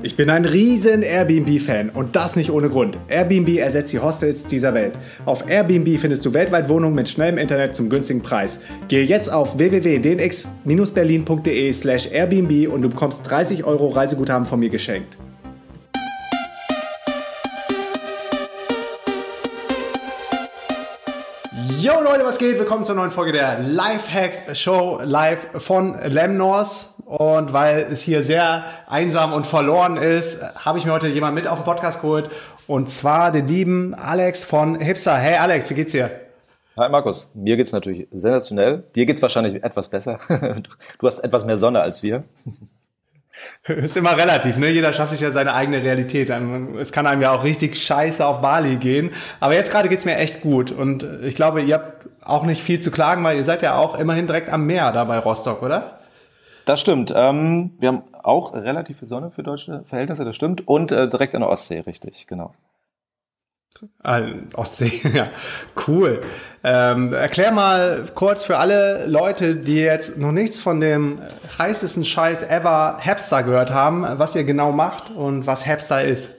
Ich bin ein riesen Airbnb-Fan und das nicht ohne Grund. Airbnb ersetzt die Hostels dieser Welt. Auf Airbnb findest du weltweit Wohnungen mit schnellem Internet zum günstigen Preis. Gehe jetzt auf www.dnx-berlin.de slash Airbnb und du bekommst 30 Euro Reiseguthaben von mir geschenkt. Yo Leute, was geht? Willkommen zur neuen Folge der Lifehacks Show live von Lemnors. Und weil es hier sehr einsam und verloren ist, habe ich mir heute jemanden mit auf den Podcast geholt. Und zwar den lieben Alex von Hipster. Hey Alex, wie geht's dir? Hi Markus, mir geht's natürlich sensationell. Dir geht's wahrscheinlich etwas besser. Du hast etwas mehr Sonne als wir. Ist immer relativ, ne? Jeder schafft sich ja seine eigene Realität. Es kann einem ja auch richtig scheiße auf Bali gehen. Aber jetzt gerade geht's mir echt gut. Und ich glaube, ihr habt auch nicht viel zu klagen, weil ihr seid ja auch immerhin direkt am Meer da bei Rostock, oder? Das stimmt. Ähm, wir haben auch relativ viel Sonne für deutsche Verhältnisse, das stimmt. Und äh, direkt an der Ostsee, richtig, genau. Ostsee, ja, cool. Ähm, erklär mal kurz für alle Leute, die jetzt noch nichts von dem heißesten Scheiß ever Hapster gehört haben, was ihr genau macht und was Hapster ist.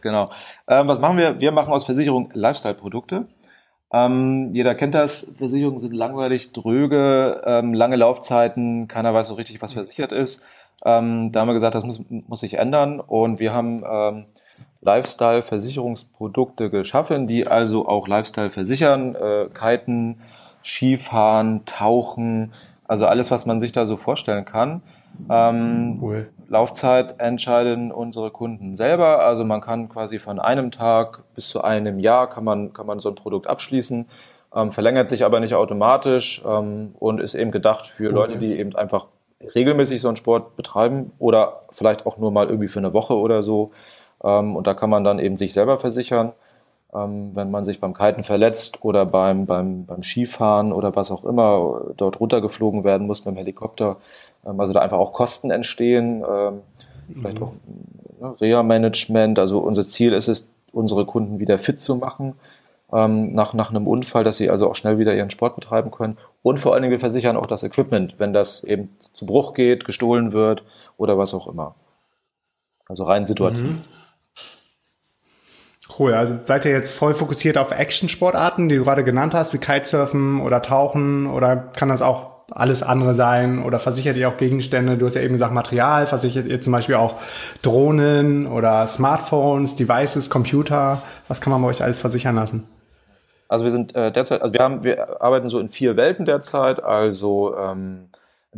Genau. Ähm, was machen wir? Wir machen aus Versicherung Lifestyle-Produkte. Ähm, jeder kennt das. Versicherungen sind langweilig, dröge, ähm, lange Laufzeiten, keiner weiß so richtig, was versichert ist. Ähm, da haben wir gesagt, das muss, muss sich ändern und wir haben ähm, Lifestyle-Versicherungsprodukte geschaffen, die also auch Lifestyle versichern, äh, Kiten, Skifahren, Tauchen, also alles, was man sich da so vorstellen kann. Ähm, cool. Laufzeit entscheiden unsere Kunden selber. Also man kann quasi von einem Tag bis zu einem Jahr kann man, kann man so ein Produkt abschließen. Ähm, verlängert sich aber nicht automatisch ähm, und ist eben gedacht für okay. Leute, die eben einfach regelmäßig so einen Sport betreiben oder vielleicht auch nur mal irgendwie für eine Woche oder so ähm, und da kann man dann eben sich selber versichern, ähm, wenn man sich beim Kiten verletzt oder beim, beim, beim Skifahren oder was auch immer dort runtergeflogen werden muss beim Helikopter. Ähm, also da einfach auch Kosten entstehen, vielleicht mhm. auch ne, Reha-Management. Also unser Ziel ist es, unsere Kunden wieder fit zu machen. nach, nach einem Unfall, dass sie also auch schnell wieder ihren Sport betreiben können. Und vor allen Dingen, wir versichern auch das Equipment, wenn das eben zu Bruch geht, gestohlen wird oder was auch immer. Also rein situativ. Mhm. Cool, also seid ihr jetzt voll fokussiert auf Action-Sportarten, die du gerade genannt hast, wie Kitesurfen oder Tauchen oder kann das auch alles andere sein oder versichert ihr auch Gegenstände? Du hast ja eben gesagt Material, versichert ihr zum Beispiel auch Drohnen oder Smartphones, Devices, Computer? Was kann man bei euch alles versichern lassen? Also wir sind äh, derzeit, also wir haben, wir arbeiten so in vier Welten derzeit, also ähm,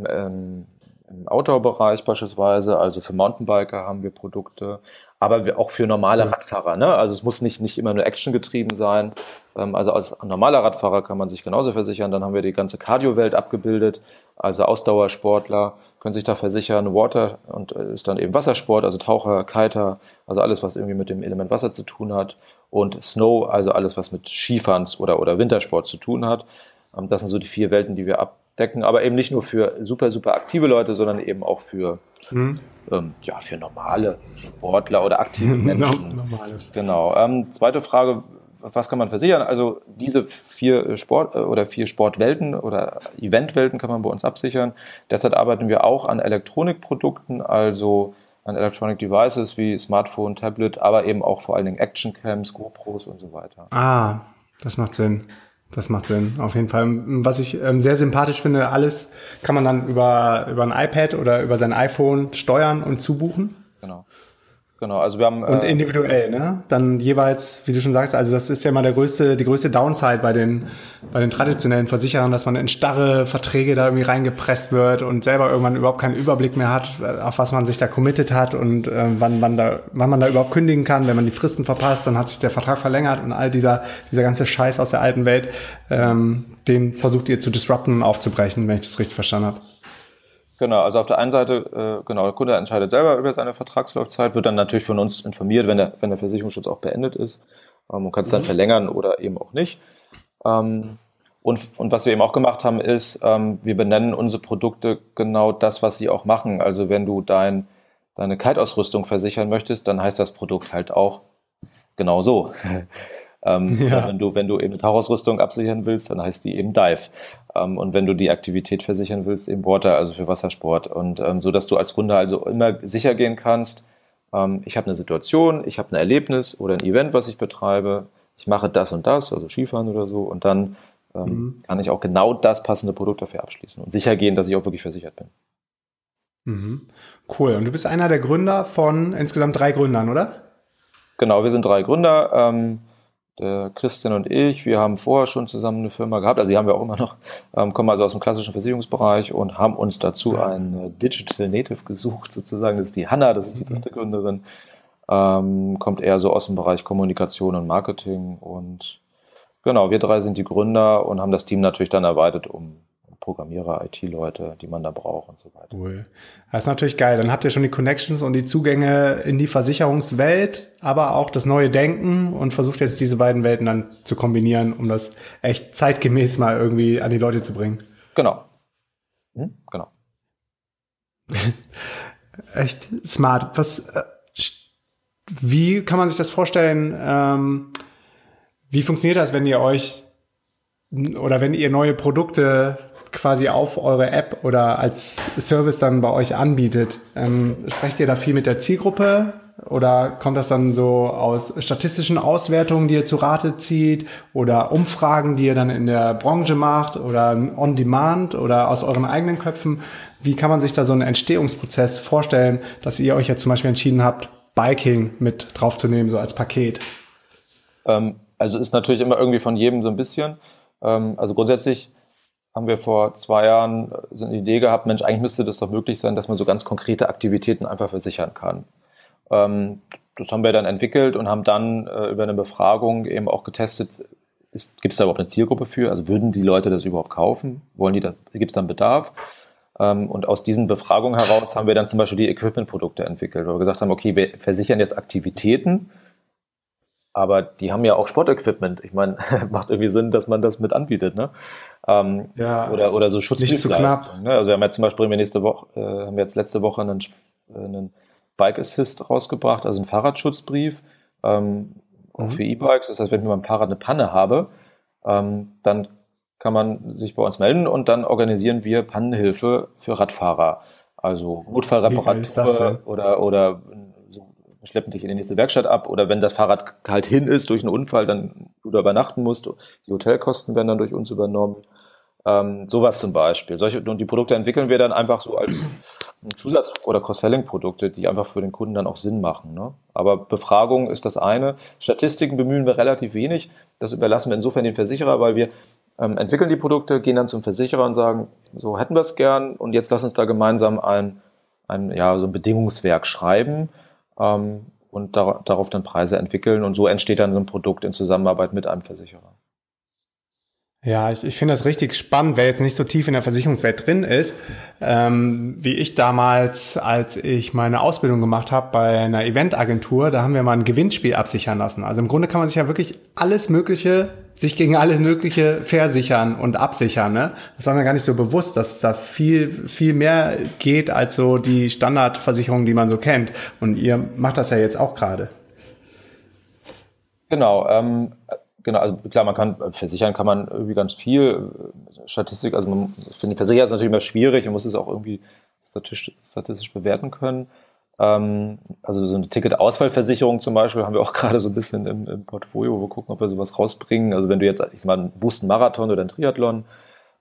ähm, im Outdoor-Bereich beispielsweise, also für Mountainbiker haben wir Produkte, aber auch für normale Radfahrer. Ne? Also es muss nicht, nicht immer nur Action getrieben sein. Ähm, also als normaler Radfahrer kann man sich genauso versichern. Dann haben wir die ganze Cardio-Welt abgebildet. Also Ausdauersportler können sich da versichern. Water und äh, ist dann eben Wassersport, also Taucher, Kiter, also alles, was irgendwie mit dem Element Wasser zu tun hat. Und Snow, also alles, was mit Skifahren oder, oder Wintersport zu tun hat. Ähm, das sind so die vier Welten, die wir abdecken. Aber eben nicht nur für super, super aktive Leute, sondern eben auch für mhm ähm, ja, für normale Sportler oder aktive Menschen. Normales. Genau. Ähm, zweite Frage, was kann man versichern? Also diese vier Sport äh, oder vier Sportwelten oder Eventwelten kann man bei uns absichern. Derzeit arbeiten wir auch an Elektronikprodukten, also an Electronic Devices wie Smartphone, Tablet, aber eben auch vor allen Dingen Actioncams, GoPros und so weiter. Ah, das macht Sinn. Das macht Sinn, auf jeden Fall. Was ich ähm, sehr sympathisch finde, alles kann man dann über, über ein iPad oder über sein iPhone steuern und zubuchen. Genau. Genau, also wir haben. Und äh, individuell, ne? Dann jeweils, wie du schon sagst, also das ist ja mal der größte, die größte Downside bei den, bei den traditionellen Versicherern, dass man in starre Verträge da irgendwie reingepresst wird und selber irgendwann überhaupt keinen Überblick mehr hat, auf was man sich da committed hat und äh, wann man da, wann man da überhaupt kündigen kann. Wenn man die Fristen verpasst, dann hat sich der Vertrag verlängert und all dieser, dieser ganze Scheiß aus der alten Welt, ähm, den versucht ihr zu disrupten und aufzubrechen, wenn ich das richtig verstanden habe. Genau, also auf der einen Seite, äh, genau, der Kunde entscheidet selber über seine Vertragslaufzeit, wird dann natürlich von uns informiert, wenn der, wenn der Versicherungsschutz auch beendet ist ähm, und kann es dann mhm. verlängern oder eben auch nicht. Ähm, Und, und was wir eben auch gemacht haben, ist, ähm, wir benennen unsere Produkte genau das, was sie auch machen. Also wenn du dein, deine Kite-Ausrüstung versichern möchtest, dann heißt das Produkt halt auch genau so. Ähm, ja. wenn, du, wenn du eben eine Tauchausrüstung absichern willst, dann heißt die eben Dive. Ähm, und wenn du die Aktivität versichern willst, eben Water, also für Wassersport. Und ähm, so, dass du als Kunde also immer sicher gehen kannst, ähm, ich habe eine Situation, ich habe ein Erlebnis oder ein Event, was ich betreibe, ich mache das und das, also Skifahren oder so, und dann ähm, mhm. kann ich auch genau das passende Produkt dafür abschließen und sicher gehen, dass ich auch wirklich versichert bin. Mhm. Cool. Und du bist einer der Gründer von insgesamt drei Gründern, oder? Genau, wir sind drei Gründer. Der Christian und ich, wir haben vorher schon zusammen eine Firma gehabt, also die haben wir auch immer noch, ähm, kommen also aus dem klassischen Versicherungsbereich und haben uns dazu ein Digital Native gesucht, sozusagen. Das ist die Hanna, das ist die mhm. dritte Gründerin. Ähm, kommt eher so aus dem Bereich Kommunikation und Marketing und Genau, wir drei sind die Gründer und haben das Team natürlich dann erweitert um Programmierer, IT-Leute, die man da braucht und so weiter. Cool. Das ist natürlich geil. Dann habt ihr schon die Connections und die Zugänge in die Versicherungswelt, aber auch das neue Denken und versucht jetzt diese beiden Welten dann zu kombinieren, um das echt zeitgemäß mal irgendwie an die Leute zu bringen. Genau. Hm, genau. echt smart. Was, äh, wie kann man sich das vorstellen? Ähm, wie funktioniert das, wenn ihr euch oder wenn ihr neue Produkte quasi auf eure App oder als Service dann bei euch anbietet? Ähm, sprecht ihr da viel mit der Zielgruppe oder kommt das dann so aus statistischen Auswertungen, die ihr zu Rate zieht oder Umfragen, die ihr dann in der Branche macht oder on demand oder aus euren eigenen Köpfen? Wie kann man sich da so einen Entstehungsprozess vorstellen, dass ihr euch jetzt zum Beispiel entschieden habt, Biking mit draufzunehmen, so als Paket? Ähm, also ist natürlich immer irgendwie von jedem so ein bisschen. Ähm, also grundsätzlich haben wir vor zwei Jahren äh, so eine Idee gehabt, Mensch, eigentlich müsste das doch möglich sein, dass man so ganz konkrete Aktivitäten einfach versichern kann. Ähm, das haben wir dann entwickelt und haben dann äh, über eine Befragung eben auch getestet, gibt es da überhaupt eine Zielgruppe für? Also würden die Leute das überhaupt kaufen? Wollen die da, gibt es dann Bedarf? Ähm, und aus diesen Befragungen heraus haben wir dann zum Beispiel die Equipment-Produkte entwickelt, wo wir gesagt haben, okay, wir versichern jetzt Aktivitäten, aber die haben ja auch Sportequipment. Ich meine, macht irgendwie Sinn, dass man das mit anbietet, ne? Ähm, ja, oder, oder so Schutzbriefleistungen. Ne? Also wir haben jetzt zum Beispiel nächste Woche, äh, haben wir jetzt letzte Woche einen, einen Bike Assist rausgebracht, also einen Fahrradschutzbrief, ähm, mhm. für E-Bikes. Das heißt, wenn ich mit meinem Fahrrad eine Panne habe, ähm, dann kann man sich bei uns melden und dann organisieren wir Pannenhilfe für Radfahrer. Also Notfallreparatur oder, oder schleppen dich in die nächste Werkstatt ab oder wenn das Fahrrad halt hin ist durch einen Unfall, dann du da übernachten musst, die Hotelkosten werden dann durch uns übernommen. Ähm, sowas zum Beispiel. Solche, und die Produkte entwickeln wir dann einfach so als Zusatz- oder Cross-Selling-Produkte, die einfach für den Kunden dann auch Sinn machen. Ne? Aber Befragung ist das eine. Statistiken bemühen wir relativ wenig. Das überlassen wir insofern den Versicherer, weil wir ähm, entwickeln die Produkte, gehen dann zum Versicherer und sagen, so hätten wir es gern und jetzt lass uns da gemeinsam ein, ein, ja, so ein Bedingungswerk schreiben ähm, und dar darauf dann Preise entwickeln. Und so entsteht dann so ein Produkt in Zusammenarbeit mit einem Versicherer. Ja, ich, ich finde das richtig spannend, wer jetzt nicht so tief in der Versicherungswelt drin ist, ähm, wie ich damals, als ich meine Ausbildung gemacht habe bei einer Eventagentur, da haben wir mal ein Gewinnspiel absichern lassen. Also im Grunde kann man sich ja wirklich alles Mögliche, sich gegen alles Mögliche versichern und absichern. Ne? Das war mir gar nicht so bewusst, dass da viel, viel mehr geht als so die Standardversicherungen, die man so kennt. Und ihr macht das ja jetzt auch gerade. Genau. Ähm Genau, also klar, man kann versichern kann man irgendwie ganz viel. Statistik, also man, für den Versicherer ist natürlich immer schwierig, man muss es auch irgendwie statistisch, statistisch bewerten können. Ähm, also so eine Ticketausfallversicherung zum Beispiel haben wir auch gerade so ein bisschen im, im, Portfolio, wo wir gucken, ob wir sowas rausbringen. Also wenn du jetzt, ich sag mal, einen Boost Marathon oder einen Triathlon,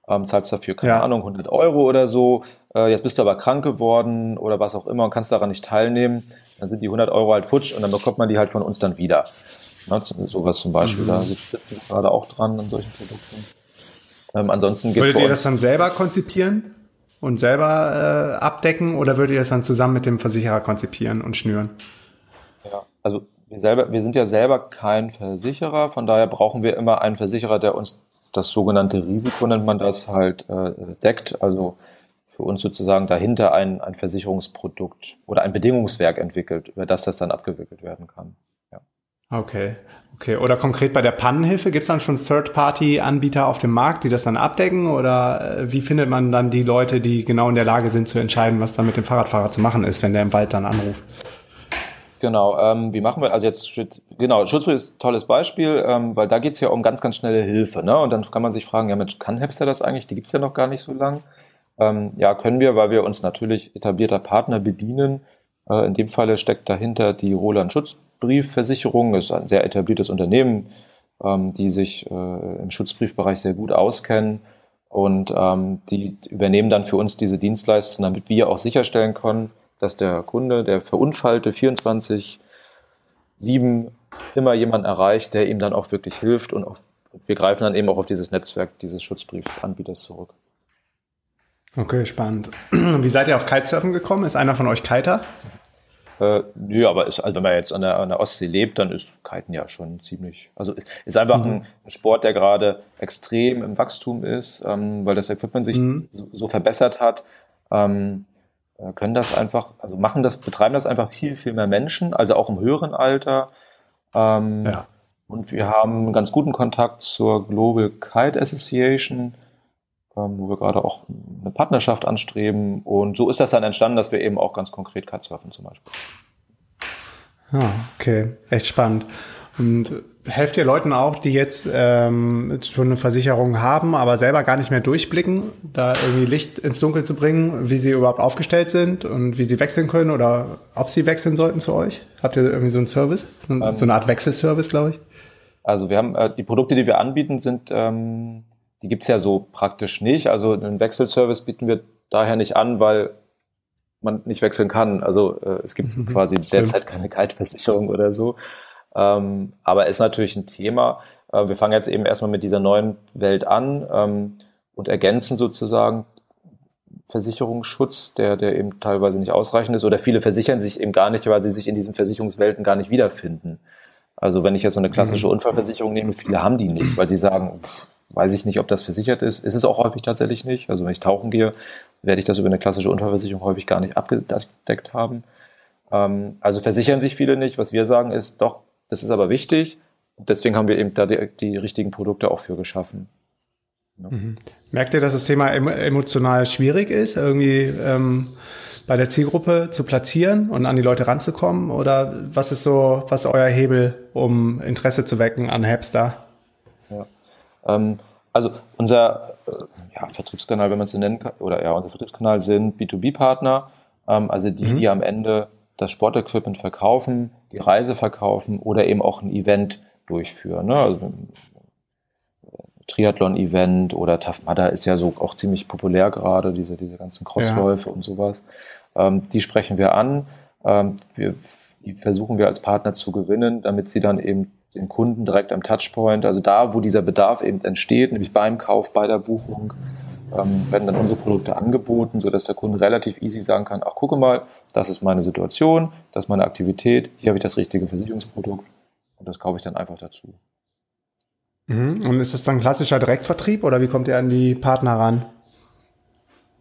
ähm, zahlst dafür, keine ja. Ahnung, 100 Euro oder so. Äh, jetzt bist du aber krank geworden oder was auch immer und kannst daran nicht teilnehmen. Dann sind die 100 Euro halt futsch und dann bekommt man die halt von uns dann wieder. Ne, sowas zum Beispiel, mhm. da sitzen wir gerade auch dran an solchen Produkten. Ähm, ansonsten Würdet ihr das dann selber konzipieren und selber äh, abdecken oder würdet ihr das dann zusammen mit dem Versicherer konzipieren und schnüren? Ja, also wir, selber, wir sind ja selber kein Versicherer, von daher brauchen wir immer einen Versicherer, der uns das sogenannte Risiko, nennt man das, halt äh, deckt. Also für uns sozusagen dahinter ein, ein Versicherungsprodukt oder ein Bedingungswerk entwickelt, über das das dann abgewickelt werden kann. Okay. Okay, oder konkret bei der Pannenhilfe, gibt es dann schon Third-Party-Anbieter auf dem Markt, die das dann abdecken? Oder äh, wie findet man dann die Leute, die genau in der Lage sind zu entscheiden, was dann mit dem Fahrradfahrer zu machen ist, wenn der im Wald dann anruft? Genau, ähm, wie machen wir, also jetzt, genau, Schutzbrief ist ein tolles Beispiel, ähm, weil da geht es ja um ganz, ganz schnelle Hilfe. Ne? Und dann kann man sich fragen, ja Mensch, kann Hepster das eigentlich? Die gibt es ja noch gar nicht so lang. Ähm, ja, können wir, weil wir uns natürlich etablierter Partner bedienen. Äh, in dem Falle steckt dahinter die Roland Schutzbriefversicherung. Ist ein sehr etabliertes Unternehmen, ähm, die sich äh, im Schutzbriefbereich sehr gut auskennen. Und ähm, die übernehmen dann für uns diese Dienstleistung, damit wir auch sicherstellen können, dass der Kunde, der verunfallte 24, 7 immer jemanden erreicht, der ihm dann auch wirklich hilft und auch, wir greifen dann eben auch auf dieses Netzwerk dieses Schutzbriefanbieters zurück. Okay, spannend. Wie seid ihr auf Kitesurfen gekommen? Ist einer von euch Kiter? Äh, nö, aber ist, also wenn man jetzt an der, an der Ostsee lebt, dann ist Kiten ja schon ziemlich, also ist, ist einfach mhm. ein Sport, der gerade extrem im Wachstum ist, ähm, weil das Equipment sich mhm. so, so, verbessert hat. Ähm, äh, können das einfach, also machen das, betreiben das einfach viel, viel mehr Menschen, also auch im höheren Alter. Ähm, ja. Und wir haben einen ganz guten Kontakt zur Global Kite Association wo wir gerade auch eine Partnerschaft anstreben. Und so ist das dann entstanden, dass wir eben auch ganz konkret Kitesurfen zum Beispiel. Ah, okay, echt spannend. Und helft ihr Leuten auch, die jetzt ähm, schon eine Versicherung haben, aber selber gar nicht mehr durchblicken, da irgendwie Licht ins Dunkel zu bringen, wie sie überhaupt aufgestellt sind und wie sie wechseln können oder ob sie wechseln sollten zu euch? Habt ihr irgendwie so einen Service? So, ähm, so eine Art Wechselservice, glaube ich? Also wir haben äh, die Produkte, die wir anbieten, sind ähm, die gibt's ja so praktisch nicht. Also einen Wechselservice bieten wir daher nicht an, weil man nicht wechseln kann. Also äh, es gibt mhm, quasi stimmt. derzeit keine Kaltversicherung oder so. Ähm, aber ist natürlich ein Thema. Äh, wir fangen jetzt eben erstmal mit dieser neuen Welt an ähm, und ergänzen sozusagen Versicherungsschutz, der, der eben teilweise nicht ausreichend ist. Oder viele versichern sich eben gar nicht, weil sie sich in diesen Versicherungswelten gar nicht wiederfinden. Also wenn ich jetzt so eine klassische mhm. Unfallversicherung nehme, viele haben die nicht, weil sie sagen, pff, weiß ich nicht, ob das versichert ist. Ist es auch häufig tatsächlich nicht. Also wenn ich tauchen gehe, werde ich das über eine klassische Unfallversicherung häufig gar nicht abgedeckt haben. Ähm, also versichern sich viele nicht. Was wir sagen ist, doch, das ist aber wichtig. Deswegen haben wir eben da die, die richtigen Produkte auch für geschaffen. Ja. Mhm. Merkt ihr, dass das Thema emotional schwierig ist, irgendwie ähm, bei der Zielgruppe zu platzieren und an die Leute ranzukommen? Oder was ist so, was ist euer Hebel, um Interesse zu wecken an Hapster? Ja. Ähm, also unser äh, ja, Vertriebskanal, wenn man es so nennen kann, oder ja, unser Vertriebskanal sind B2B-Partner, ähm, also die, mhm. die am Ende das Sportequipment verkaufen, die Reise verkaufen oder eben auch ein Event durchführen. Ne? Also, äh, Triathlon-Event oder Tough Mudder ist ja so auch ziemlich populär gerade, diese, diese ganzen Crossläufe ja. und sowas. Ähm, die sprechen wir an. Ähm, wir, die versuchen wir als Partner zu gewinnen, damit sie dann eben den Kunden direkt am Touchpoint, also da, wo dieser Bedarf eben entsteht, nämlich beim Kauf, bei der Buchung, ähm, werden dann unsere Produkte angeboten, sodass der Kunde relativ easy sagen kann, ach gucke mal, das ist meine Situation, das ist meine Aktivität, hier habe ich das richtige Versicherungsprodukt und das kaufe ich dann einfach dazu. Mhm. Und ist das dann klassischer Direktvertrieb oder wie kommt ihr an die Partner ran?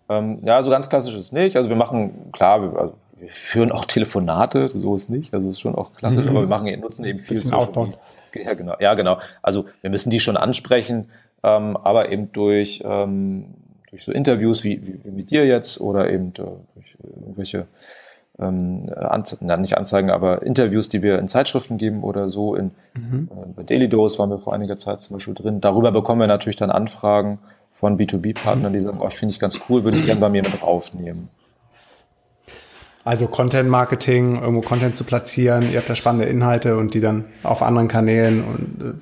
Ähm, ja, so ganz klassisch ist es nicht. Also wir machen, klar, wir, also wir führen auch Telefonate, so ist nicht, also ist schon auch klassisch, mhm. aber wir machen, nutzen eben viel Social Media. Ja, genau. Ja, genau. Also wir müssen die schon ansprechen, ähm, aber eben durch, ähm, durch so Interviews wie, wie, wie mit dir jetzt oder eben durch irgendwelche ähm, Anze na, nicht Anzeigen, aber Interviews, die wir in Zeitschriften geben oder so. In, mhm. äh, bei Daily Dose waren wir vor einiger Zeit zum Beispiel drin. Darüber bekommen wir natürlich dann Anfragen von B2B-Partnern, die sagen, oh, ich finde ich ganz cool, würde ich gerne bei mir mit aufnehmen. Also Content Marketing, irgendwo Content zu platzieren, ihr habt da spannende Inhalte und die dann auf anderen Kanälen und äh,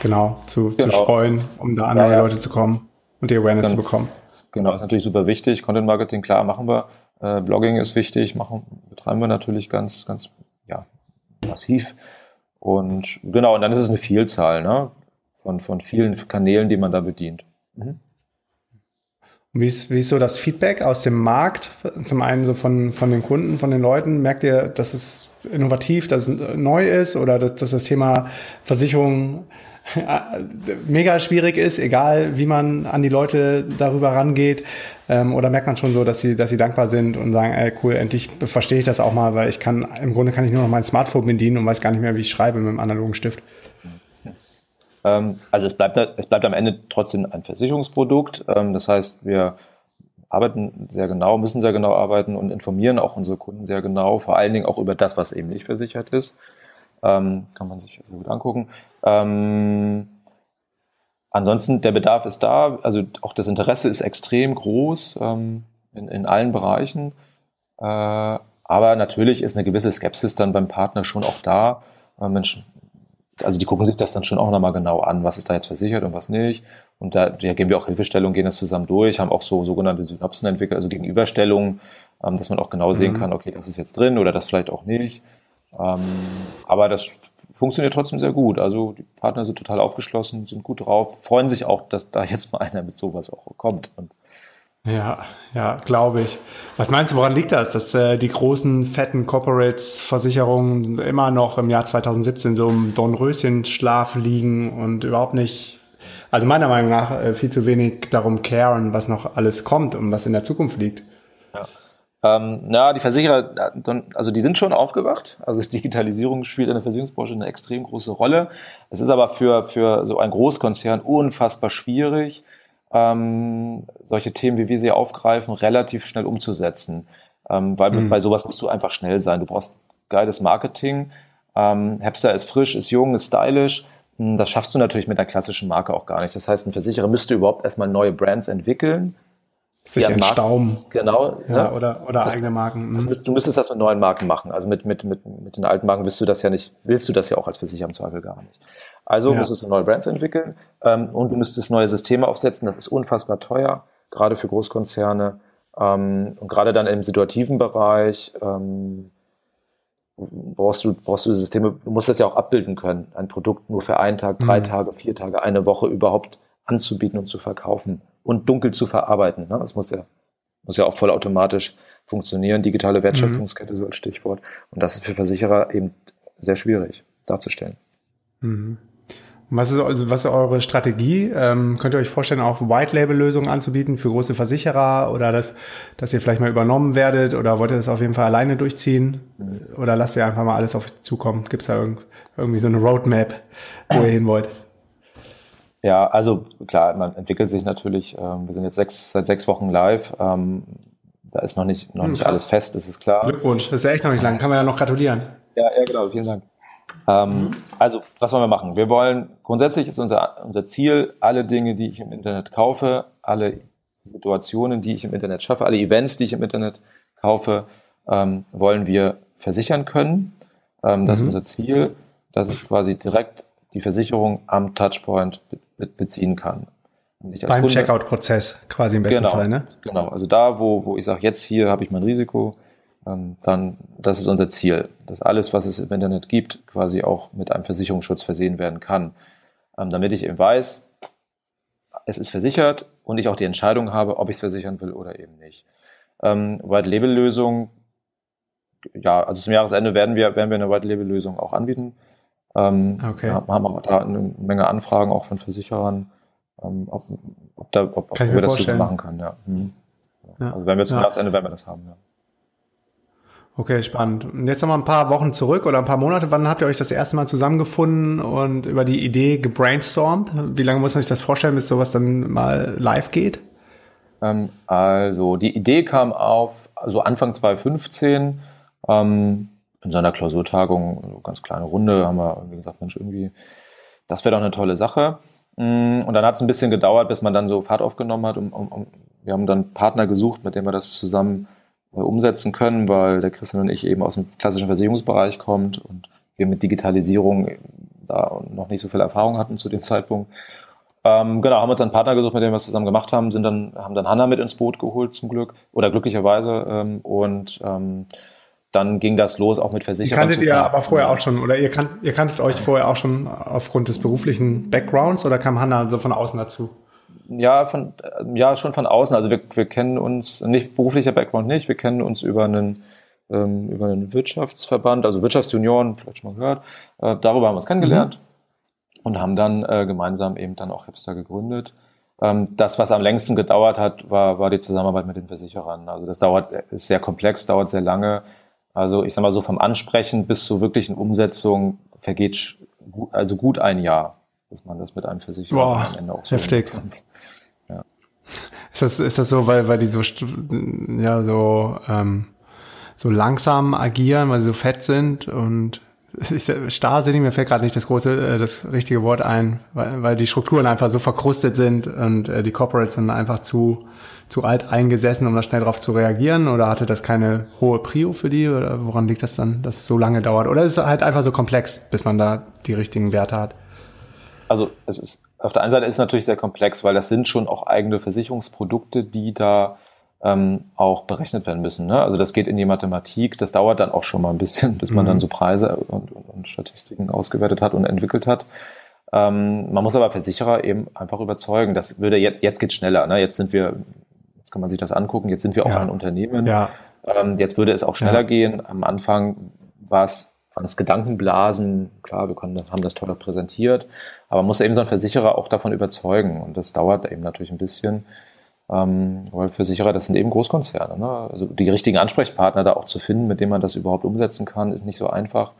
genau zu, genau. zu streuen, um da an neue ja, ja. Leute zu kommen und die Awareness genau. zu bekommen. Genau, ist natürlich super wichtig. Content Marketing, klar, machen wir. Äh, Blogging ist wichtig, machen, betreiben wir natürlich ganz, ganz, ja, massiv. Und genau, und dann ist es eine Vielzahl, ne? Von, von vielen Kanälen, die man da bedient. Mhm. Wie ist, wie ist so das Feedback aus dem Markt? Zum einen so von, von den Kunden, von den Leuten. Merkt ihr, dass es innovativ, dass es neu ist oder dass, dass das Thema Versicherung mega schwierig ist, egal wie man an die Leute darüber rangeht? Ähm, oder merkt man schon so, dass sie, dass sie dankbar sind und sagen, ey, cool, endlich verstehe ich das auch mal, weil ich kann, im Grunde kann ich nur noch mein Smartphone bedienen und weiß gar nicht mehr, wie ich schreibe mit einem analogen Stift. Ähm, also es bleibt, es bleibt am Ende trotzdem ein Versicherungsprodukt. Ähm, das heißt, wir arbeiten sehr genau, müssen sehr genau arbeiten und informieren auch unsere Kunden sehr genau, vor allen Dingen auch über das, was eben nicht versichert ist. Ähm, kann man sich sehr gut angucken. Ansonsten, der Bedarf ist da, also auch das Interesse ist extrem groß in, in allen Bereichen. Äh, aber natürlich ist eine gewisse Skepsis dann beim Partner schon auch da. Äh, Mensch, also die gucken sich das dann schon auch nochmal genau an, was ist da jetzt versichert und was nicht. Und da, da geben wir auch Hilfestellung, gehen das zusammen durch, haben auch so sogenannte Synapsen entwickelt, also Gegenüberstellungen, ähm, dass man auch genau sehen mhm. kann, okay, das ist jetzt drin oder das vielleicht auch nicht. Ähm, aber das funktioniert trotzdem sehr gut. Also die Partner sind total aufgeschlossen, sind gut drauf, freuen sich auch, dass da jetzt mal einer mit sowas auch kommt. Und ja, ja, glaube ich. Was meinst du, woran liegt das, dass äh, die großen, fetten Corporates, Versicherungen immer noch im Jahr 2017 so im Dornröschenschlaf liegen und überhaupt nicht, also meiner Meinung nach, äh, viel zu wenig darum caren, was noch alles kommt und was in der Zukunft liegt? Ja. Ähm, na, die Versicherer, also die sind schon aufgewacht. Also Digitalisierung spielt in der Versicherungsbranche eine extrem große Rolle. Es ist aber für, für so einen Großkonzern unfassbar schwierig, ähm, solche Themen, wie wir sie aufgreifen, relativ schnell umzusetzen. Ähm, weil mhm. bei sowas musst du einfach schnell sein. Du brauchst geiles Marketing. Ähm, Hepster ist frisch, ist jung, ist stylisch. Hm, das schaffst du natürlich mit einer klassischen Marke auch gar nicht. Das heißt, ein Versicherer müsste überhaupt erstmal neue Brands entwickeln. Sich entstauben. Genau. Ja, ja. Oder, oder das, eigene Marken. Mhm. Das, du müsstest das mit neuen Marken machen. Also mit, mit, mit, mit den alten Marken willst du das ja nicht, willst du das ja auch als Versicherer im Zweifel gar nicht. Also ja. müsstest du neue Brands entwickeln ähm, und du müsstest neue Systeme aufsetzen. Das ist unfassbar teuer, gerade für Großkonzerne. Ähm, und gerade dann im situativen Bereich ähm, brauchst du, brauchst du Systeme, du musst das ja auch abbilden können, ein Produkt nur für einen Tag, drei mhm. Tage, vier Tage, eine Woche überhaupt anzubieten und zu verkaufen und dunkel zu verarbeiten. Ne? Das muss ja, muss ja auch vollautomatisch funktionieren. Digitale Wertschöpfungskette, mhm. so als Stichwort. Und das ist für Versicherer eben sehr schwierig darzustellen. Mhm. Was ist, also, was ist eure Strategie? Ähm, könnt ihr euch vorstellen, auch White-Label-Lösungen anzubieten für große Versicherer oder dass, dass ihr vielleicht mal übernommen werdet oder wollt ihr das auf jeden Fall alleine durchziehen? Oder lasst ihr einfach mal alles auf euch zukommen? Gibt es da irgendwie so eine Roadmap, wo ihr hin wollt? Ja, also klar, man entwickelt sich natürlich. Ähm, wir sind jetzt sechs, seit sechs Wochen live. Ähm, da ist noch nicht, noch hm, nicht alles fest, das ist klar. Glückwunsch, das ist ja echt noch nicht lang. Kann man ja noch gratulieren. Ja, ja, genau, vielen Dank. Ähm, mhm. Also, was wollen wir machen? Wir wollen, grundsätzlich ist unser, unser Ziel, alle Dinge, die ich im Internet kaufe, alle Situationen, die ich im Internet schaffe, alle Events, die ich im Internet kaufe, ähm, wollen wir versichern können. Ähm, das mhm. ist unser Ziel, dass ich quasi direkt die Versicherung am Touchpoint be beziehen kann. Beim Checkout-Prozess quasi im besten genau, Fall, ne? Genau, also da, wo, wo ich sage, jetzt hier habe ich mein Risiko, ähm, dann, das ist unser Ziel, dass alles, was es im Internet gibt, quasi auch mit einem Versicherungsschutz versehen werden kann. Ähm, damit ich eben weiß, es ist versichert und ich auch die Entscheidung habe, ob ich es versichern will oder eben nicht. Ähm, White-Label-Lösung, ja, also zum Jahresende werden wir, werden wir eine White-Label-Lösung auch anbieten. Ähm, okay. haben aber da eine Menge Anfragen auch von Versicherern, ähm, ob, ob, da, ob, ob wir das so machen können. Ja. Hm. ja. Also wenn wir zum ja. Jahresende werden wir das haben. Ja. Okay, spannend. Und jetzt noch mal ein paar Wochen zurück oder ein paar Monate. Wann habt ihr euch das erste Mal zusammengefunden und über die Idee gebrainstormt? Wie lange muss man sich das vorstellen, bis sowas dann mal live geht? Ähm, also die Idee kam auf, also Anfang 2015, ähm, in seiner Klausurtagung, ganz kleine Runde, haben wir gesagt, Mensch, irgendwie, das wäre doch eine tolle Sache. Mm, und dann hat es ein bisschen gedauert, bis man dann so Fahrt aufgenommen hat. Um, um, wir haben dann Partner gesucht, mit denen wir das zusammen umsetzen können, weil der Christian und ich eben aus dem klassischen Versicherungsbereich kommt und wir mit Digitalisierung da noch nicht so viel Erfahrung hatten zu dem Zeitpunkt. Ähm, genau, haben uns einen Partner gesucht, mit dem wir es zusammen gemacht haben, sind dann, haben dann Hanna mit ins Boot geholt zum Glück oder glücklicherweise ähm, und ähm, dann ging das los auch mit Versicherungen. Kanntet ihr aber vorher auch schon oder ihr, kannt, ihr kanntet euch vorher auch schon aufgrund des beruflichen Backgrounds oder kam Hanna so von außen dazu? Ja, von, ja, schon von außen. Also wir, wir kennen uns, nicht beruflicher Background nicht, wir kennen uns über einen, ähm, über einen Wirtschaftsverband, also Wirtschaftsjunioren, vielleicht schon mal gehört. Äh, darüber haben wir uns kennengelernt. und haben dann äh, gemeinsam eben dann auch Hipster gegründet. Ähm, das, was am längsten gedauert hat, war, war die Zusammenarbeit mit den Versicherern. Also das dauert, ist sehr komplex, dauert sehr lange. Also ich sag mal so vom Ansprechen bis zur wirklichen Umsetzung vergeht also gut ein Jahr, bis man das mit einem Versicherer Boah, am Ende auch so heftig. Ja. Ist das, ist das so, weil, weil die so, ja, so, ähm, so langsam agieren, weil sie so fett sind und starrsinnig, mir fällt gerade nicht das große, äh, das richtige Wort ein, weil, weil die Strukturen einfach so verkrustet sind und äh, die Corporates sind einfach zu, zu alt eingesessen, um da schnell drauf zu reagieren? Oder hatte das keine hohe Prio für die? Oder woran liegt das dann, dass es so lange dauert? Oder ist es halt einfach so komplex, bis man da die richtigen Werte hat? Also es ist auf der einen Seite ist es natürlich sehr komplex, weil das sind schon auch eigene Versicherungsprodukte, die da ähm, auch berechnet werden müssen. Ne? Also das geht in die Mathematik, das dauert dann auch schon mal ein bisschen, bis man mhm. dann so Preise und, und, und, Statistiken ausgewertet hat und entwickelt hat. Ähm, man muss aber Versicherer eben einfach überzeugen. Das würde jetzt, jetzt geht schneller. Ne? Jetzt sind wir, jetzt kann man sich das angucken, jetzt sind wir auch ja. ein Unternehmen. Ja. Ähm, jetzt würde es auch schneller ja. gehen. Am Anfang war es waren es Gedankenblasen. Klar, wir konnten, haben das toller präsentiert, aber man muss eben so ein Versicherer auch davon überzeugen. Und das dauert eben natürlich ein bisschen. Ähm, weil Versicherer, das sind eben Großkonzerne. Ne? Also die richtigen Ansprechpartner da auch zu finden, mit denen man das überhaupt umsetzen kann, ist nicht so einfach.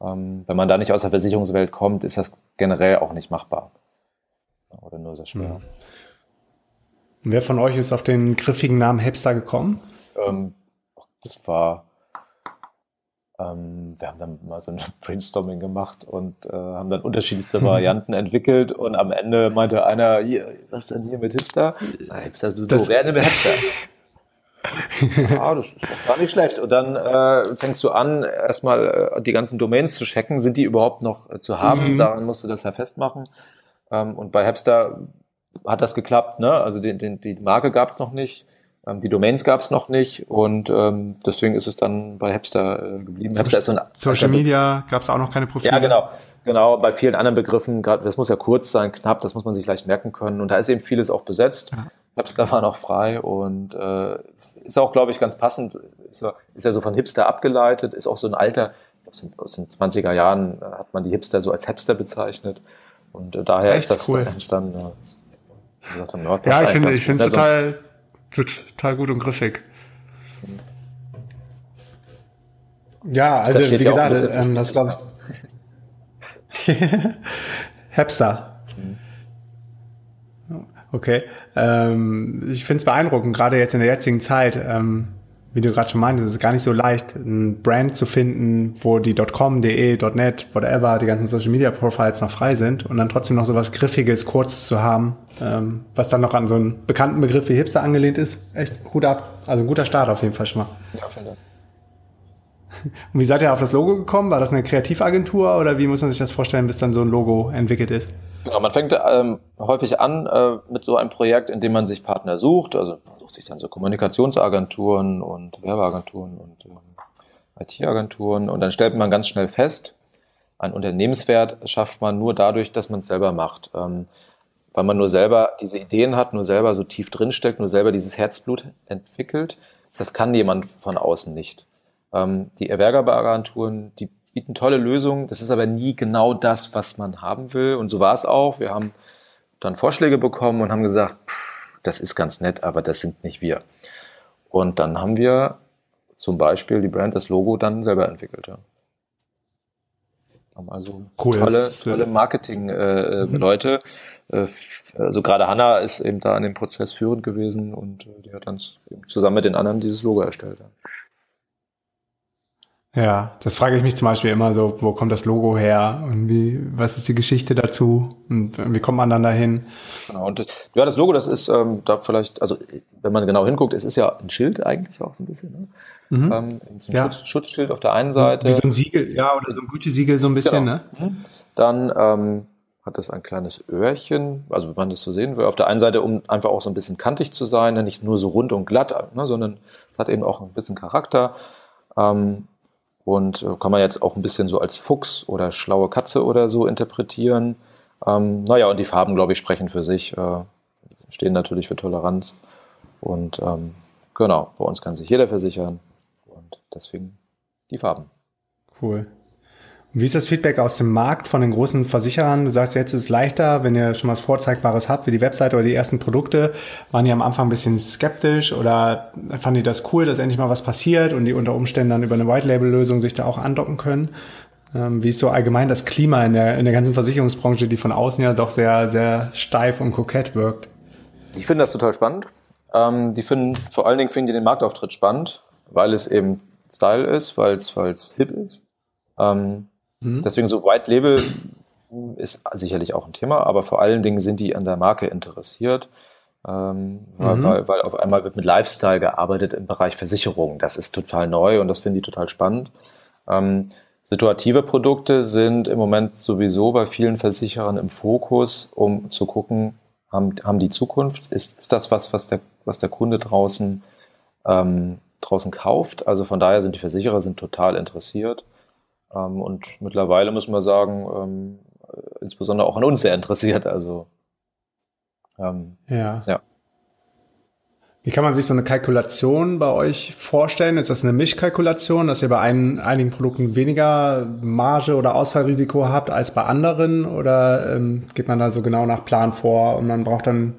Ähm, wenn man da nicht aus der Versicherungswelt kommt, ist das generell auch nicht machbar. Oder nur sehr schwer. Mhm. Wer von euch ist auf den griffigen Namen Hipster gekommen? Ähm, das war ähm, wir haben dann mal so ein Brainstorming gemacht und äh, haben dann unterschiedlichste Varianten entwickelt und am Ende meinte einer, hier, was denn hier mit Hipster? Na, Hipster bist du, wer denn mit Hipster? ja, das ist doch gar nicht schlecht. Und dann äh, fängst du an, erstmal äh, die ganzen Domains zu checken, sind die überhaupt noch äh, zu haben? Mhm. Daran musst du das ja festmachen. Ähm, und bei Hipster hat das geklappt, ne? Also den, den, die Marke gab es noch nicht. Ähm, die Domains gab es noch nicht und ähm, deswegen ist es dann bei Hepster äh, geblieben. So Hepster ist so ein Social Media gab es auch noch keine Profile. Ja, genau. Genau, bei vielen anderen Begriffen, grad, das muss ja kurz sein, knapp, das muss man sich leicht merken können. Und da ist eben vieles auch besetzt. Ja. Hipster war noch frei und äh, ist auch, glaube ich, ganz passend. Ist ja, ist ja so von Hipster abgeleitet, ist auch so ein alter, aus den 20er Jahren äh, hat man die Hipster so als Hipster bezeichnet. Und äh, daher Echt? ist das cool. entstanden. Ja, ja, ja ich finde es total total gut und griffig. Ja, also wie gesagt, ähm, das glaube ich. Hepster. Okay. Ähm, ich finde es beeindruckend, gerade jetzt in der jetzigen Zeit. Ähm, wie du gerade schon meintest, ist es gar nicht so leicht, ein Brand zu finden, wo die .com, .de, .net, whatever, die ganzen Social Media Profiles noch frei sind und dann trotzdem noch so was Griffiges, Kurzes zu haben, ähm, was dann noch an so einen bekannten Begriff wie Hipster angelehnt ist. Echt gut ab. Also ein guter Start auf jeden Fall schon mal. Ja, vielen Dank. Und wie seid ihr auf das Logo gekommen? War das eine Kreativagentur oder wie muss man sich das vorstellen, bis dann so ein Logo entwickelt ist? Genau, man fängt ähm, häufig an äh, mit so einem Projekt, in dem man sich Partner sucht. Also man sucht sich dann so Kommunikationsagenturen und Werbeagenturen und ähm, IT-Agenturen und dann stellt man ganz schnell fest, ein Unternehmenswert schafft man nur dadurch, dass man es selber macht. Ähm, weil man nur selber diese Ideen hat, nur selber so tief drinsteckt, nur selber dieses Herzblut entwickelt. Das kann jemand von außen nicht. Ähm, die Erwerbeagenturen, die bieten tolle Lösungen. Das ist aber nie genau das, was man haben will. Und so war es auch. Wir haben dann Vorschläge bekommen und haben gesagt, pff, das ist ganz nett, aber das sind nicht wir. Und dann haben wir zum Beispiel die Brand, das Logo dann selber entwickelt. Ja. Haben also cool, tolle, äh, tolle Marketing-Leute. Äh, äh, also gerade Hanna ist eben da an dem Prozess führend gewesen und äh, die hat dann zusammen mit den anderen dieses Logo erstellt. Ja. Ja, das frage ich mich zum Beispiel immer so, wo kommt das Logo her und wie, was ist die Geschichte dazu und wie kommt man dann dahin? Genau, und ja, das Logo, das ist ähm, da vielleicht, also wenn man genau hinguckt, es ist ja ein Schild eigentlich auch so ein bisschen, ne? Mhm. Ähm, so ein ja. Schutz, Schutzschild auf der einen Seite. Wie so ein Siegel, ja, oder so ein Gütesiegel so ein bisschen, genau. ne? Mhm. Dann ähm, hat das ein kleines Öhrchen, also wenn man das so sehen will, auf der einen Seite, um einfach auch so ein bisschen kantig zu sein, ne? nicht nur so rund und glatt, ne? sondern es hat eben auch ein bisschen Charakter. Ähm, und äh, kann man jetzt auch ein bisschen so als Fuchs oder schlaue Katze oder so interpretieren. Ähm, naja, und die Farben, glaube ich, sprechen für sich, äh, stehen natürlich für Toleranz. Und ähm, genau, bei uns kann sich jeder versichern. Und deswegen die Farben. Cool. Wie ist das Feedback aus dem Markt von den großen Versicherern? Du sagst, jetzt ist es leichter, wenn ihr schon was Vorzeigbares habt, wie die Webseite oder die ersten Produkte. Waren die am Anfang ein bisschen skeptisch oder fanden die das cool, dass endlich mal was passiert und die unter Umständen dann über eine White-Label-Lösung sich da auch andocken können? Ähm, wie ist so allgemein das Klima in der, in der ganzen Versicherungsbranche, die von außen ja doch sehr, sehr steif und kokett wirkt? Ich finde das total spannend. Ähm, die finden, vor allen Dingen finden die den Marktauftritt spannend, weil es eben Style ist, weil es, hip ist. Ähm, Mhm. Deswegen so White Label ist sicherlich auch ein Thema, aber vor allen Dingen sind die an der Marke interessiert. Ähm, mhm. weil, weil auf einmal wird mit Lifestyle gearbeitet im Bereich Versicherung. Das ist total neu und das finde ich total spannend. Ähm, situative Produkte sind im Moment sowieso bei vielen Versicherern im Fokus, um zu gucken, haben, haben die Zukunft? Ist, ist das was, was der, was der Kunde draußen, ähm, draußen kauft? Also von daher sind die Versicherer sind total interessiert. Ähm, und mittlerweile muss man sagen, ähm, insbesondere auch an uns sehr interessiert. Also ähm, ja. ja. Wie kann man sich so eine Kalkulation bei euch vorstellen? Ist das eine Mischkalkulation, dass ihr bei ein, einigen Produkten weniger Marge oder Ausfallrisiko habt als bei anderen? Oder ähm, geht man da so genau nach Plan vor und man braucht dann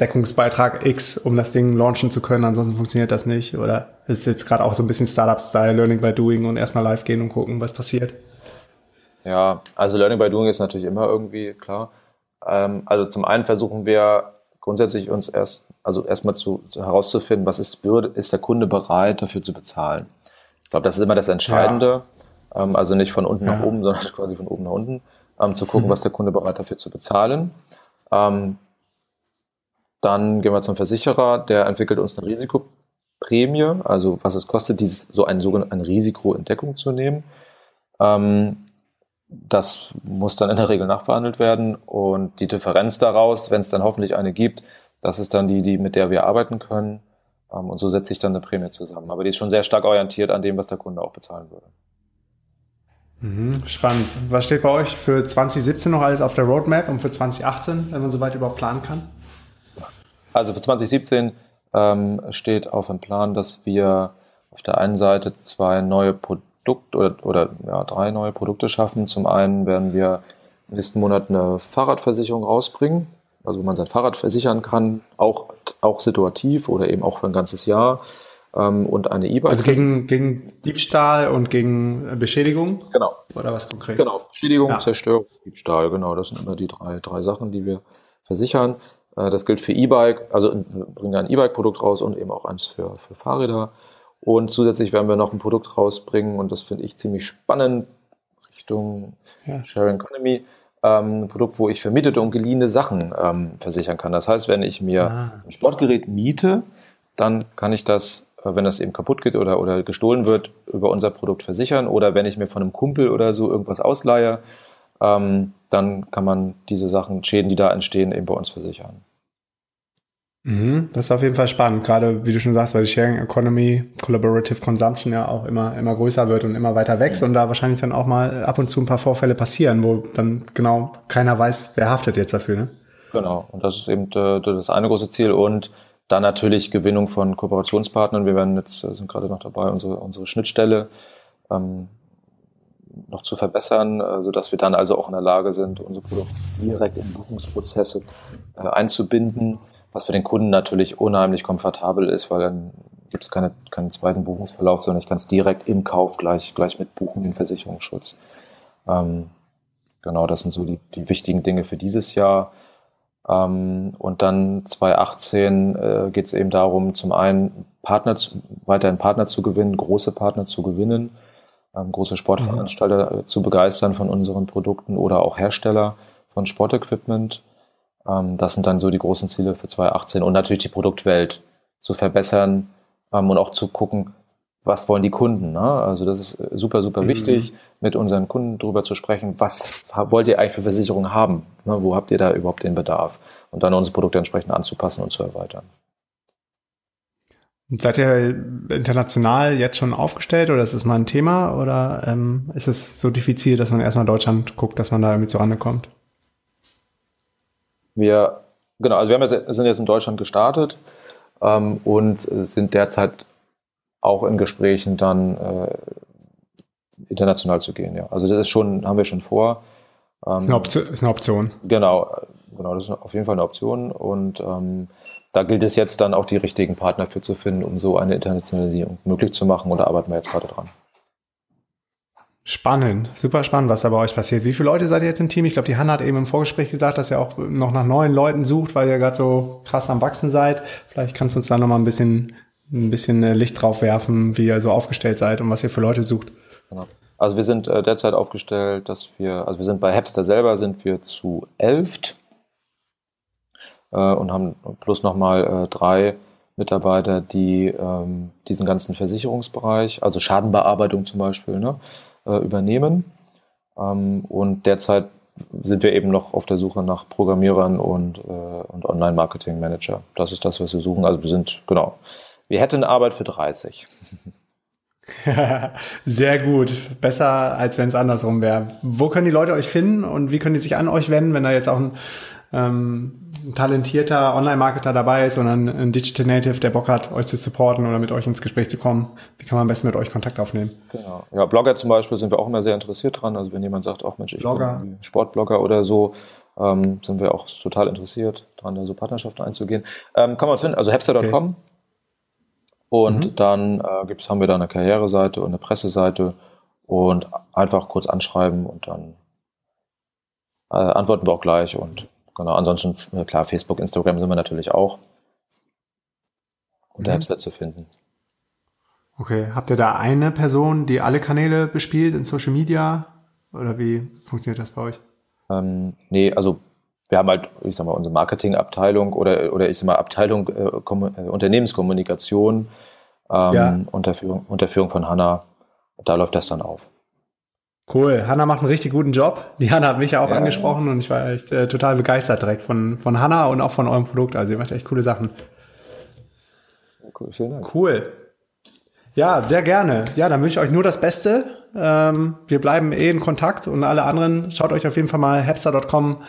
Deckungsbeitrag X, um das Ding launchen zu können, ansonsten funktioniert das nicht? Oder ist es jetzt gerade auch so ein bisschen Startup-Style, Learning by Doing und erstmal live gehen und gucken, was passiert? Ja, also Learning by Doing ist natürlich immer irgendwie klar. Ähm, also zum einen versuchen wir grundsätzlich uns erst, also erstmal zu, zu herauszufinden, was ist, würde, ist der Kunde bereit dafür zu bezahlen. Ich glaube, das ist immer das Entscheidende. Ja. Ähm, also nicht von unten ja. nach oben, sondern quasi von oben nach unten, ähm, zu gucken, mhm. was der Kunde bereit dafür zu bezahlen. Dann gehen wir zum Versicherer, der entwickelt uns eine Risikoprämie, also was es kostet, dieses, so ein, sogenannte Risiko in Deckung zu nehmen. Ähm, das muss dann in der Regel nachverhandelt werden und die Differenz daraus, wenn es dann hoffentlich eine gibt, das ist dann die, die mit der wir arbeiten können. Ähm, und so setzt sich dann eine Prämie zusammen. Aber die ist schon sehr stark orientiert an dem, was der Kunde auch bezahlen würde. Mhm, spannend. Was steht bei euch für 2017 noch alles auf der Roadmap und für 2018, wenn man soweit überhaupt planen kann? Also für 2017 ähm, steht auf dem Plan, dass wir auf der einen Seite zwei neue Produkte oder, oder ja, drei neue Produkte schaffen. Zum einen werden wir im nächsten Monat eine Fahrradversicherung rausbringen, also wo man sein Fahrrad versichern kann, auch, auch situativ oder eben auch für ein ganzes Jahr. Ähm, und eine E-Bike. Also gegen, gegen Diebstahl und gegen Beschädigung? Genau. Oder was konkret? Genau, Beschädigung, ja. Zerstörung, Diebstahl, genau. Das sind immer die drei, drei Sachen, die wir versichern. Äh, das gilt für E-Bike, also wir bringen ein E-Bike-Produkt raus und eben auch eins für, für Fahrräder. Und zusätzlich werden wir noch ein Produkt rausbringen und das finde ich ziemlich spannend Richtung ja. Sharing Economy. Ähm, ein Produkt, wo ich vermietete und geliehene Sachen ähm, versichern kann. Das heißt, wenn ich mir ah. ein Sportgerät miete, dann kann ich das, äh, wenn das eben kaputt geht oder, oder gestohlen wird, über unser Produkt versichern. Oder wenn ich mir von einem Kumpel oder so irgendwas ausleihe, ähm, dann kann man diese Sachen, Schäden, die da entstehen, eben bei uns versichern. Mhm, das ist auf jeden Fall spannend, gerade wie du schon sagst, weil die Sharing Economy, Collaborative Consumption ja auch immer, immer größer wird und immer weiter wächst und da wahrscheinlich dann auch mal ab und zu ein paar Vorfälle passieren, wo dann genau keiner weiß, wer haftet jetzt dafür. Ne? Genau, und das ist eben äh, das eine große Ziel und dann natürlich Gewinnung von Kooperationspartnern. Wir werden jetzt, sind gerade noch dabei, unsere, unsere Schnittstelle ähm, noch zu verbessern, äh, sodass wir dann also auch in der Lage sind, unsere Produkte direkt in Buchungsprozesse äh, einzubinden, was für den Kunden natürlich unheimlich komfortabel ist, weil dann gibt es keine, keinen zweiten Buchungsverlauf, sondern ich kann es direkt im Kauf gleich, gleich mit buchen, den Versicherungsschutz. Ähm, genau, das sind so die, die wichtigen Dinge für dieses Jahr. Ähm, und dann 2018 äh, geht es eben darum, zum einen Partner, weiterhin Partner zu gewinnen, große Partner zu gewinnen, große Sportveranstalter mhm. zu begeistern von unseren Produkten oder auch Hersteller von Sportequipment. Ähm, das sind dann so die großen Ziele für 2018 und natürlich die Produktwelt zu verbessern ähm, und auch zu gucken, was wollen die Kunden. Ne? Also das ist äh, super, super mhm. wichtig, mit unseren Kunden darüber zu sprechen, was wollt ihr eigentlich für Versicherungen haben? Ne? Wo habt ihr da überhaupt den Bedarf? Und dann unsere Produkte entsprechend anzupassen und zu erweitern. Und seid ihr international jetzt schon aufgestellt oder ist es mal ein Thema oder ähm, ist es so diffizil, dass man erstmal Deutschland guckt, dass man da irgendwie zurande kommt? Wir, genau, also wir haben jetzt, sind jetzt in Deutschland gestartet ähm, und sind derzeit auch in Gesprächen dann äh, international zu gehen, ja. Also das ist schon, haben wir schon vor. Ähm, ist, eine Option, ist eine Option. Genau, genau, das ist auf jeden Fall eine Option. Und ähm, da gilt es jetzt dann auch die richtigen Partner für zu finden, um so eine Internationalisierung möglich zu machen. Und da arbeiten wir jetzt gerade dran. Spannend, super spannend, was da bei euch passiert. Wie viele Leute seid ihr jetzt im Team? Ich glaube, die Hanna hat eben im Vorgespräch gesagt, dass ihr auch noch nach neuen Leuten sucht, weil ihr gerade so krass am Wachsen seid. Vielleicht kannst du uns da nochmal ein bisschen, ein bisschen äh, Licht drauf werfen, wie ihr so aufgestellt seid und was ihr für Leute sucht. Genau. Also wir sind äh, derzeit aufgestellt, dass wir, also wir sind bei Hepster selber sind wir zu elft und haben plus nochmal äh, drei Mitarbeiter, die ähm, diesen ganzen Versicherungsbereich, also Schadenbearbeitung zum Beispiel, ne, äh, übernehmen. Ähm, und derzeit sind wir eben noch auf der Suche nach Programmierern und, äh, und Online-Marketing-Manager. Das ist das, was wir suchen. Also wir sind, genau, wir hätten Arbeit für 30. Sehr gut. Besser, als wenn es andersrum wäre. Wo können die Leute euch finden und wie können die sich an euch wenden, wenn da jetzt auch ein ähm, ein talentierter Online-Marketer dabei ist, sondern ein Digital Native, der Bock hat, euch zu supporten oder mit euch ins Gespräch zu kommen, wie kann man am besten mit euch Kontakt aufnehmen? Genau. Ja, Blogger zum Beispiel sind wir auch immer sehr interessiert dran. Also wenn jemand sagt, auch Mensch, ich Blogger. bin Sportblogger oder so, ähm, sind wir auch total interessiert dran, da so Partnerschaften einzugehen. Ähm, kann man uns finden, also hepster.com. Okay. Und mhm. dann äh, gibt's, haben wir da eine Karriereseite und eine Presseseite und einfach kurz anschreiben und dann äh, antworten wir auch gleich und Genau, ansonsten, klar, Facebook, Instagram sind wir natürlich auch unter mhm. Website zu finden. Okay, habt ihr da eine Person, die alle Kanäle bespielt in Social Media? Oder wie funktioniert das bei euch? Ähm, nee, also wir haben halt, ich sag mal, unsere Marketingabteilung oder, oder ich sag mal Abteilung äh, äh, Unternehmenskommunikation ähm, ja. unter, Führung, unter Führung von Hanna. Da läuft das dann auf. Cool. Hanna macht einen richtig guten Job. Die Hanna hat mich ja auch ja. angesprochen und ich war echt äh, total begeistert direkt von, von Hanna und auch von eurem Produkt. Also ihr macht echt coole Sachen. Cool, vielen Dank. Cool. Ja, sehr gerne. Ja, dann wünsche ich euch nur das Beste. Ähm, wir bleiben eh in Kontakt und alle anderen schaut euch auf jeden Fall mal hepster.com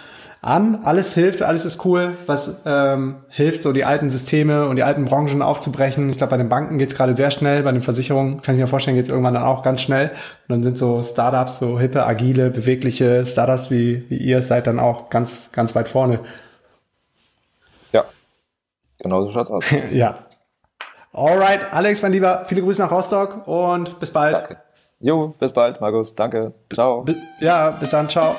an. Alles hilft, alles ist cool, was ähm, hilft, so die alten Systeme und die alten Branchen aufzubrechen. Ich glaube, bei den Banken geht's gerade sehr schnell, bei den Versicherungen kann ich mir vorstellen, geht's irgendwann dann auch ganz schnell. Und dann sind so Startups, so hippe, agile, bewegliche Startups wie, wie ihr seid dann auch ganz, ganz weit vorne. Ja, genau so schaut's aus. ja. Alright, Alex, mein Lieber, viele Grüße nach Rostock und bis bald. Danke. Jo, bis bald, Markus. Danke. Ciao. Ja, bis dann. Ciao.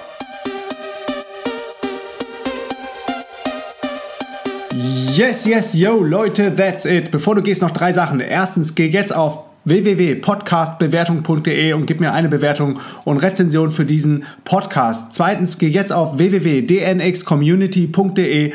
Yes, yes, yo, Leute, that's it. Bevor du gehst, noch drei Sachen. Erstens, geh jetzt auf www.podcastbewertung.de und gib mir eine Bewertung und Rezension für diesen Podcast. Zweitens, geh jetzt auf www.dnxcommunity.de